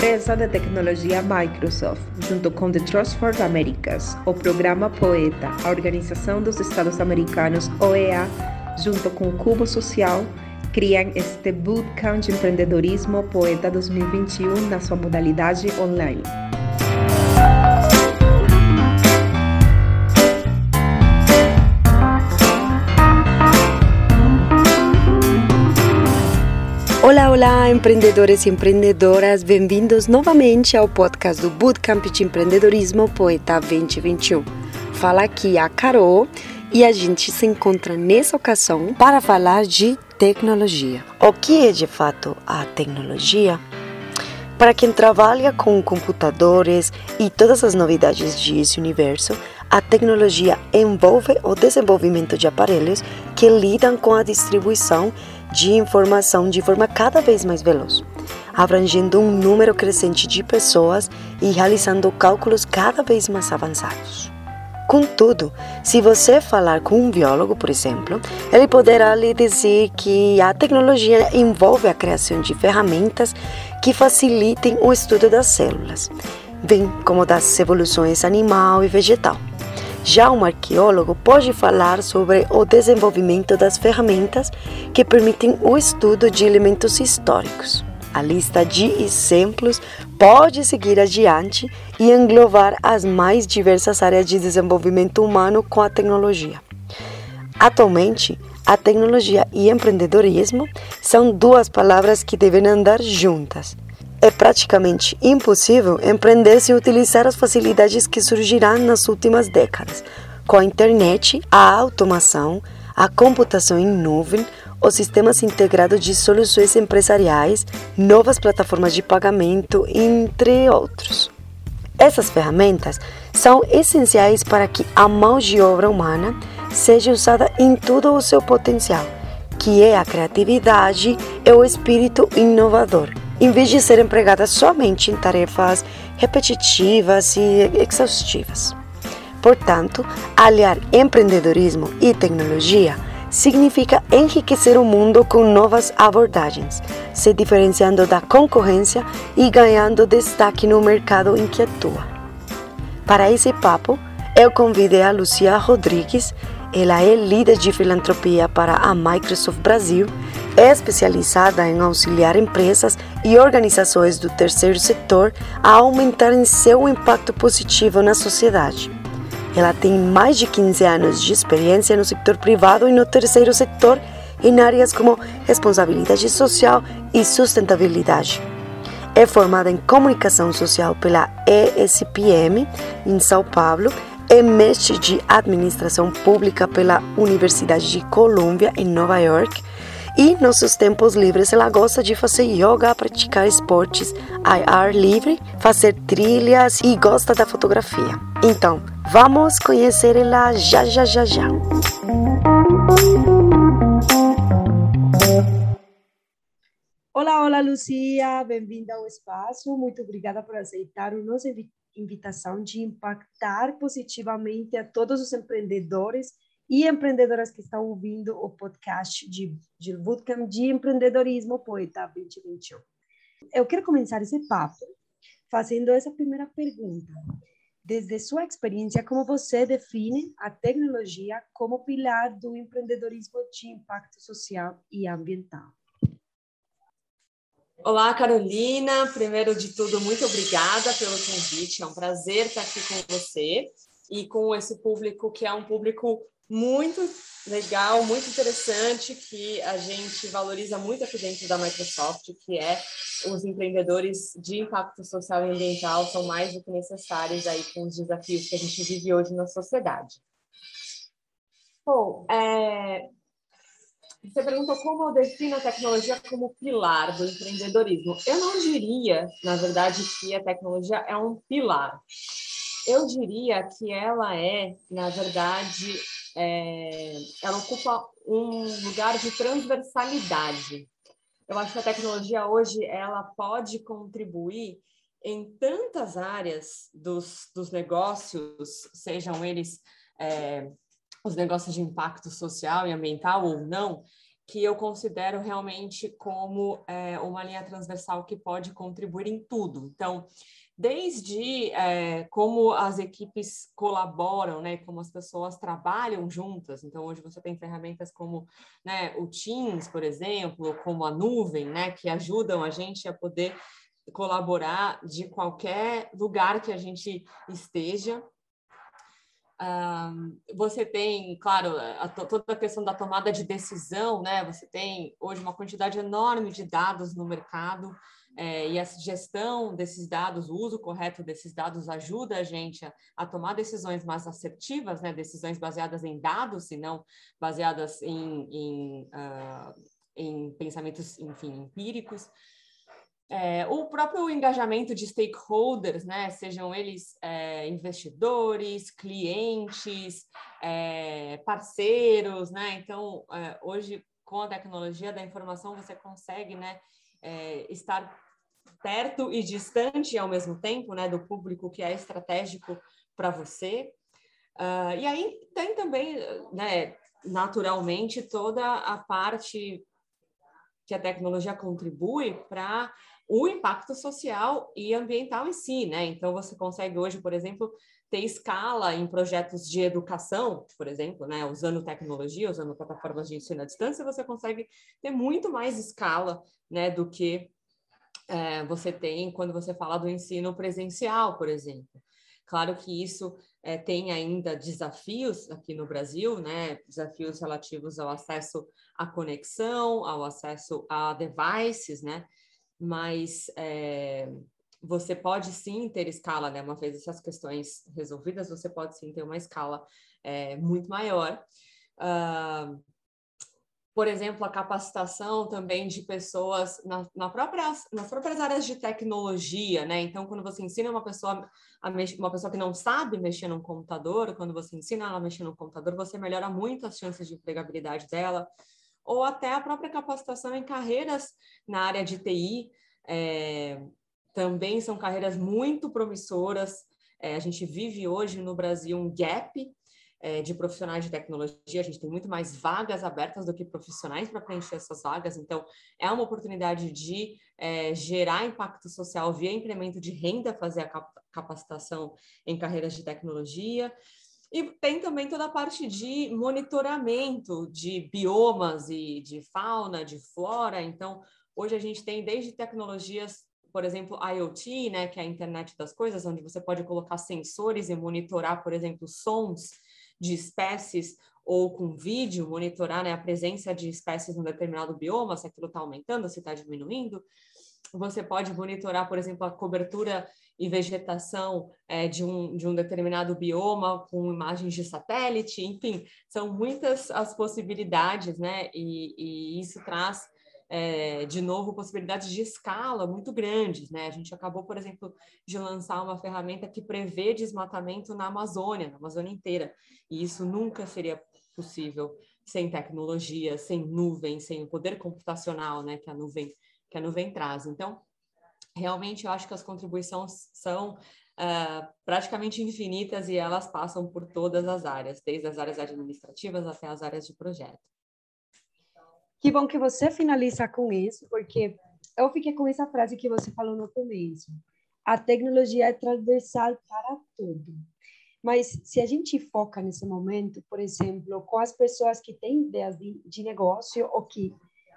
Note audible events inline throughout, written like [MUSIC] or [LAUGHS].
empresa de tecnologia Microsoft, junto com The Trust for Americas, o programa Poeta, a Organização dos Estados Americanos, OEA, junto com o Cubo Social, criam este Bootcamp de Empreendedorismo Poeta 2021 na sua modalidade online. Olá, olá, empreendedores e empreendedoras, bem-vindos novamente ao podcast do Bootcamp de Empreendedorismo Poeta 2021. Fala aqui a Carol e a gente se encontra nessa ocasião para falar de tecnologia. O que é de fato a tecnologia? Para quem trabalha com computadores e todas as novidades desse universo, a tecnologia envolve o desenvolvimento de aparelhos que lidam com a distribuição de informação de forma cada vez mais veloz, abrangendo um número crescente de pessoas e realizando cálculos cada vez mais avançados. Contudo, se você falar com um biólogo, por exemplo, ele poderá lhe dizer que a tecnologia envolve a criação de ferramentas que facilitem o estudo das células, bem como das evoluções animal e vegetal. Já um arqueólogo pode falar sobre o desenvolvimento das ferramentas que permitem o estudo de elementos históricos. A lista de exemplos pode seguir adiante e englobar as mais diversas áreas de desenvolvimento humano com a tecnologia. Atualmente, a tecnologia e empreendedorismo são duas palavras que devem andar juntas. É praticamente impossível empreender sem utilizar as facilidades que surgirão nas últimas décadas, com a internet, a automação, a computação em nuvem, os sistemas integrados de soluções empresariais, novas plataformas de pagamento, entre outros. Essas ferramentas são essenciais para que a mão de obra humana seja usada em todo o seu potencial, que é a criatividade e o espírito inovador em vez de ser empregada somente em tarefas repetitivas e exaustivas. Portanto, aliar empreendedorismo e tecnologia significa enriquecer o mundo com novas abordagens, se diferenciando da concorrência e ganhando destaque no mercado em que atua. Para esse papo, eu convidei a Lucia Rodrigues, ela é líder de filantropia para a Microsoft Brasil especializada em auxiliar empresas e organizações do terceiro setor a aumentarem seu impacto positivo na sociedade. Ela tem mais de 15 anos de experiência no setor privado e no terceiro setor em áreas como responsabilidade social e sustentabilidade. É formada em comunicação social pela ESPM em São Paulo é mestre de administração pública pela Universidade de Columbia em Nova York e nos seus tempos livres ela gosta de fazer yoga, praticar esportes ao ar livre, fazer trilhas e gosta da fotografia. Então, vamos conhecer ela já já já já. Olá, olá, Lucia, bem-vinda ao espaço. Muito obrigada por aceitar a nossa invitação de impactar positivamente a todos os empreendedores e empreendedoras que estão ouvindo o podcast de, de Bootcamp de Empreendedorismo Poeta 2021. Eu quero começar esse papo fazendo essa primeira pergunta. Desde sua experiência, como você define a tecnologia como pilar do empreendedorismo de impacto social e ambiental? Olá, Carolina. Primeiro de tudo, muito obrigada pelo convite. É um prazer estar aqui com você e com esse público que é um público muito legal, muito interessante, que a gente valoriza muito aqui dentro da Microsoft, que é os empreendedores de impacto social e ambiental são mais do que necessários aí com os desafios que a gente vive hoje na sociedade. Bom, é, você perguntou como eu defino a tecnologia como pilar do empreendedorismo. Eu não diria, na verdade, que a tecnologia é um pilar. Eu diria que ela é, na verdade, é, ela ocupa um lugar de transversalidade. Eu acho que a tecnologia hoje ela pode contribuir em tantas áreas dos, dos negócios, sejam eles é, os negócios de impacto social e ambiental ou não, que eu considero realmente como é, uma linha transversal que pode contribuir em tudo. Então, desde é, como as equipes colaboram, né, como as pessoas trabalham juntas. Então, hoje você tem ferramentas como né, o Teams, por exemplo, como a nuvem, né, que ajudam a gente a poder colaborar de qualquer lugar que a gente esteja. Um, você tem, claro, a, toda a questão da tomada de decisão, né? Você tem hoje uma quantidade enorme de dados no mercado é, e a gestão desses dados, o uso correto desses dados ajuda a gente a, a tomar decisões mais assertivas, né? Decisões baseadas em dados, e não baseadas em, em, uh, em pensamentos, enfim, empíricos. É, o próprio engajamento de stakeholders, né, sejam eles é, investidores, clientes, é, parceiros, né, então é, hoje com a tecnologia da informação você consegue, né, é, estar perto e distante ao mesmo tempo, né, do público que é estratégico para você. Uh, e aí tem também, né, naturalmente toda a parte que a tecnologia contribui para o impacto social e ambiental em si, né? Então você consegue hoje, por exemplo, ter escala em projetos de educação, por exemplo, né? Usando tecnologia, usando plataformas de ensino à distância, você consegue ter muito mais escala, né? Do que é, você tem quando você fala do ensino presencial, por exemplo. Claro que isso é, tem ainda desafios aqui no Brasil, né? Desafios relativos ao acesso à conexão, ao acesso a devices, né? mas é, você pode sim ter escala, né? Uma vez essas questões resolvidas, você pode sim ter uma escala é, muito maior. Uh, por exemplo, a capacitação também de pessoas na, na própria, nas próprias áreas de tecnologia, né? Então, quando você ensina uma pessoa a mexer, uma pessoa que não sabe mexer num computador, quando você ensina ela a mexer num computador, você melhora muito as chances de empregabilidade dela ou até a própria capacitação em carreiras na área de TI. É, também são carreiras muito promissoras. É, a gente vive hoje no Brasil um gap é, de profissionais de tecnologia, a gente tem muito mais vagas abertas do que profissionais para preencher essas vagas, então é uma oportunidade de é, gerar impacto social via incremento de renda, fazer a capacitação em carreiras de tecnologia. E tem também toda a parte de monitoramento de biomas e de fauna, de flora. Então, hoje a gente tem desde tecnologias, por exemplo, IoT, né, que é a internet das coisas, onde você pode colocar sensores e monitorar, por exemplo, sons de espécies ou com vídeo, monitorar né, a presença de espécies em um determinado bioma, se aquilo está aumentando, se está diminuindo. Você pode monitorar, por exemplo, a cobertura e vegetação é, de, um, de um determinado bioma com imagens de satélite, enfim, são muitas as possibilidades, né? E, e isso traz, é, de novo, possibilidades de escala muito grandes, né? A gente acabou, por exemplo, de lançar uma ferramenta que prevê desmatamento na Amazônia, na Amazônia inteira, e isso nunca seria possível sem tecnologia, sem nuvem, sem o poder computacional, né? Que a nuvem que a nuvem traz. Então, realmente eu acho que as contribuições são uh, praticamente infinitas e elas passam por todas as áreas, desde as áreas administrativas até as áreas de projeto. Que bom que você finaliza com isso, porque eu fiquei com essa frase que você falou no começo. A tecnologia é transversal para tudo. Mas se a gente foca nesse momento, por exemplo, com as pessoas que têm ideias de, de negócio ou que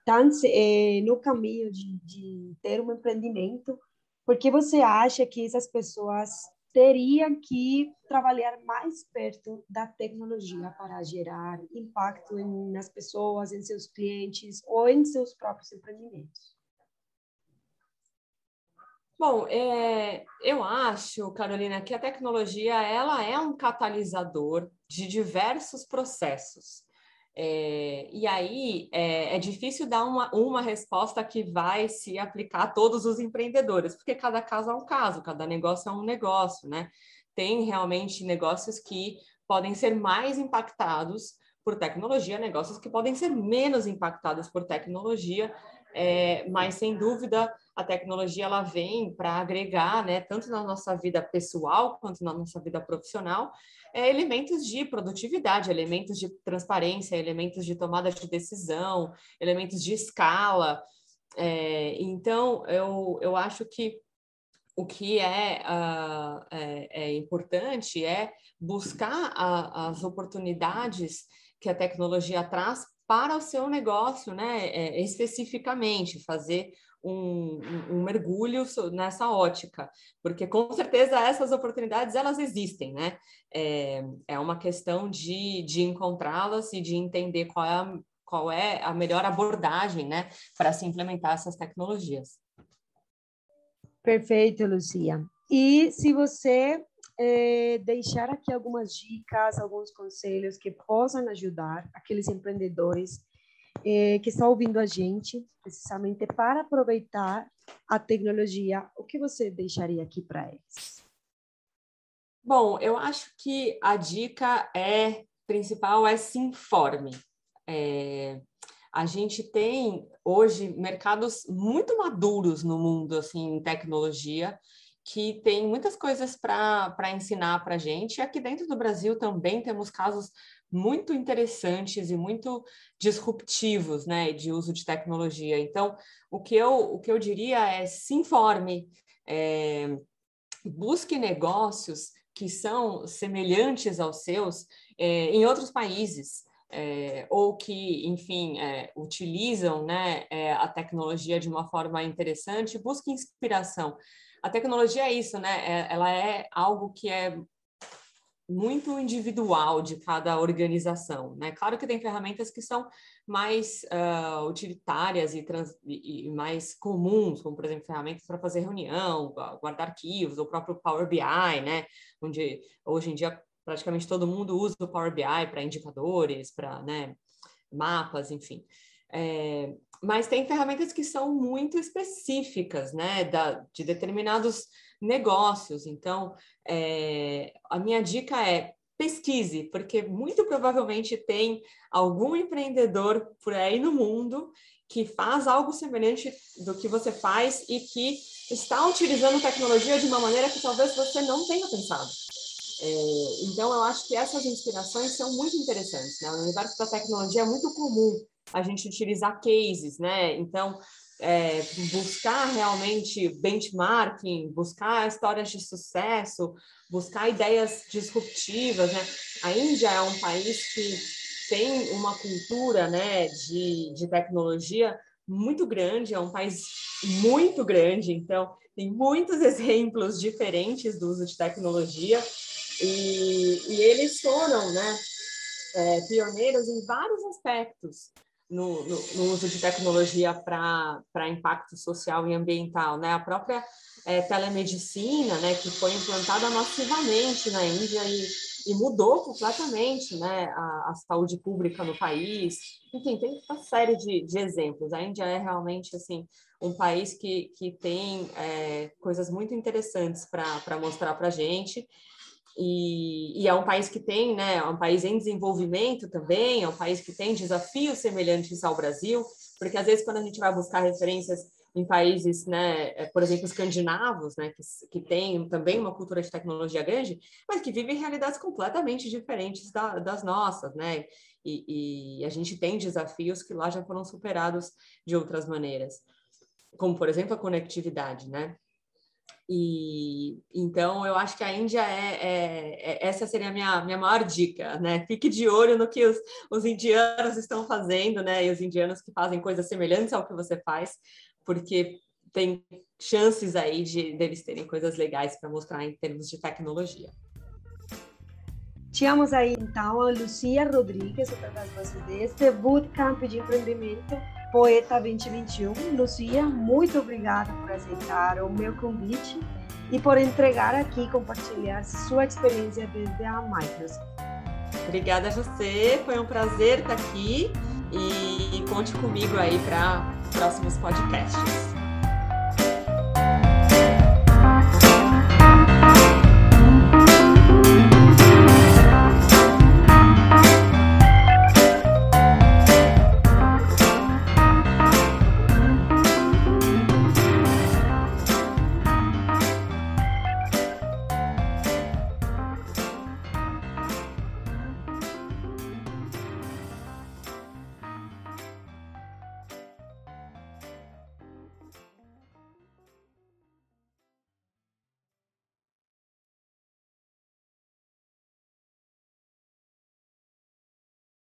estão é, no caminho de, de ter um empreendimento, porque você acha que essas pessoas teriam que trabalhar mais perto da tecnologia para gerar impacto em, nas pessoas, em seus clientes ou em seus próprios empreendimentos? Bom, é, eu acho, Carolina, que a tecnologia ela é um catalisador de diversos processos. É, e aí é, é, difícil dar uma, uma resposta que vai se aplicar a todos os empreendedores, porque cada caso é um caso, cada negócio é um negócio, né? Tem realmente negócios que podem ser mais impactados por tecnologia, negócios que podem ser menos impactados por tecnologia, é, mas sem dúvida a tecnologia ela vem para agregar, né, tanto na nossa vida pessoal quanto na nossa vida profissional, é, elementos de produtividade, elementos de transparência, elementos de tomada de decisão, elementos de escala. É, então, eu, eu acho que o que é, uh, é, é, importante é buscar a, as oportunidades que a tecnologia traz para o seu negócio, né? É, especificamente, fazer um, um, mergulho nessa ótica, porque com certeza essas oportunidades elas existem, né? É, é uma questão de, de encontrá-las e de entender qual é, a, qual é a melhor abordagem, né, para se implementar essas tecnologias. Perfeito, Lucia. E se você é, deixar aqui algumas dicas, alguns conselhos que possam ajudar aqueles empreendedores é, que estão ouvindo a gente, precisamente para aproveitar a tecnologia, o que você deixaria aqui para eles? Bom, eu acho que a dica é principal é se informe. É, a gente tem hoje mercados muito maduros no mundo assim em tecnologia que tem muitas coisas para ensinar para a gente. E aqui dentro do Brasil também temos casos muito interessantes e muito disruptivos né, de uso de tecnologia. Então, o que eu, o que eu diria é se informe, é, busque negócios que são semelhantes aos seus é, em outros países. É, ou que, enfim, é, utilizam né, é, a tecnologia de uma forma interessante, busque inspiração. A tecnologia é isso, né? É, ela é algo que é muito individual de cada organização, né? Claro que tem ferramentas que são mais uh, utilitárias e, trans, e, mais comuns, como por exemplo ferramentas para fazer reunião, guardar arquivos, o próprio Power BI, né? Onde hoje em dia praticamente todo mundo usa o Power BI para indicadores, para né, mapas, enfim. É, mas tem ferramentas que são muito específicas, né, da, de determinados negócios. Então, é, a minha dica é pesquise, porque muito provavelmente tem algum empreendedor por aí no mundo que faz algo semelhante do que você faz e que está utilizando tecnologia de uma maneira que talvez você não tenha pensado. É, então, eu acho que essas inspirações são muito interessantes. Né? No universo da tecnologia é muito comum a gente utilizar cases, né? Então, é, buscar realmente benchmarking, buscar histórias de sucesso, buscar ideias disruptivas, né? A Índia é um país que tem uma cultura, né, de, de tecnologia muito grande, é um país muito grande, então tem muitos [LAUGHS] exemplos diferentes do uso de tecnologia e, e eles foram, né, é, pioneiros em vários aspectos no, no, no uso de tecnologia para impacto social e ambiental, né? A própria é, telemedicina, né, que foi implantada massivamente na Índia e, e mudou completamente, né, a, a, saúde pública no país. Enfim, tem uma série de, de exemplos. A Índia é realmente, assim, um país que, que tem é, coisas muito interessantes para mostrar para a gente e, e, é um país que tem, né, é um país em desenvolvimento também, é um país que tem desafios semelhantes ao Brasil, porque às vezes quando a gente vai buscar referências em países, né, é, por exemplo, escandinavos, né, que, que têm também uma cultura de tecnologia grande, mas que vivem realidades completamente diferentes da, das nossas, né, e, e a gente tem desafios que lá já foram superados de outras maneiras, como, por exemplo, a conectividade, né, e então eu acho que a Índia é, é, é, essa seria a minha, minha maior dica, né? Fique de olho no que os, os indianos estão fazendo, né? E os indianos que fazem coisas semelhantes ao que você faz, porque tem chances aí de deles terem coisas legais para mostrar em termos de tecnologia. Tínhamos aí então a Lucia Rodrigues, através deste bootcamp de empreendimento Poeta 2021. Lucia, muito obrigada por aceitar o meu convite e por entregar aqui compartilhar sua experiência desde a Microsoft. Obrigada a você, foi um prazer estar aqui e conte comigo aí para próximos podcasts.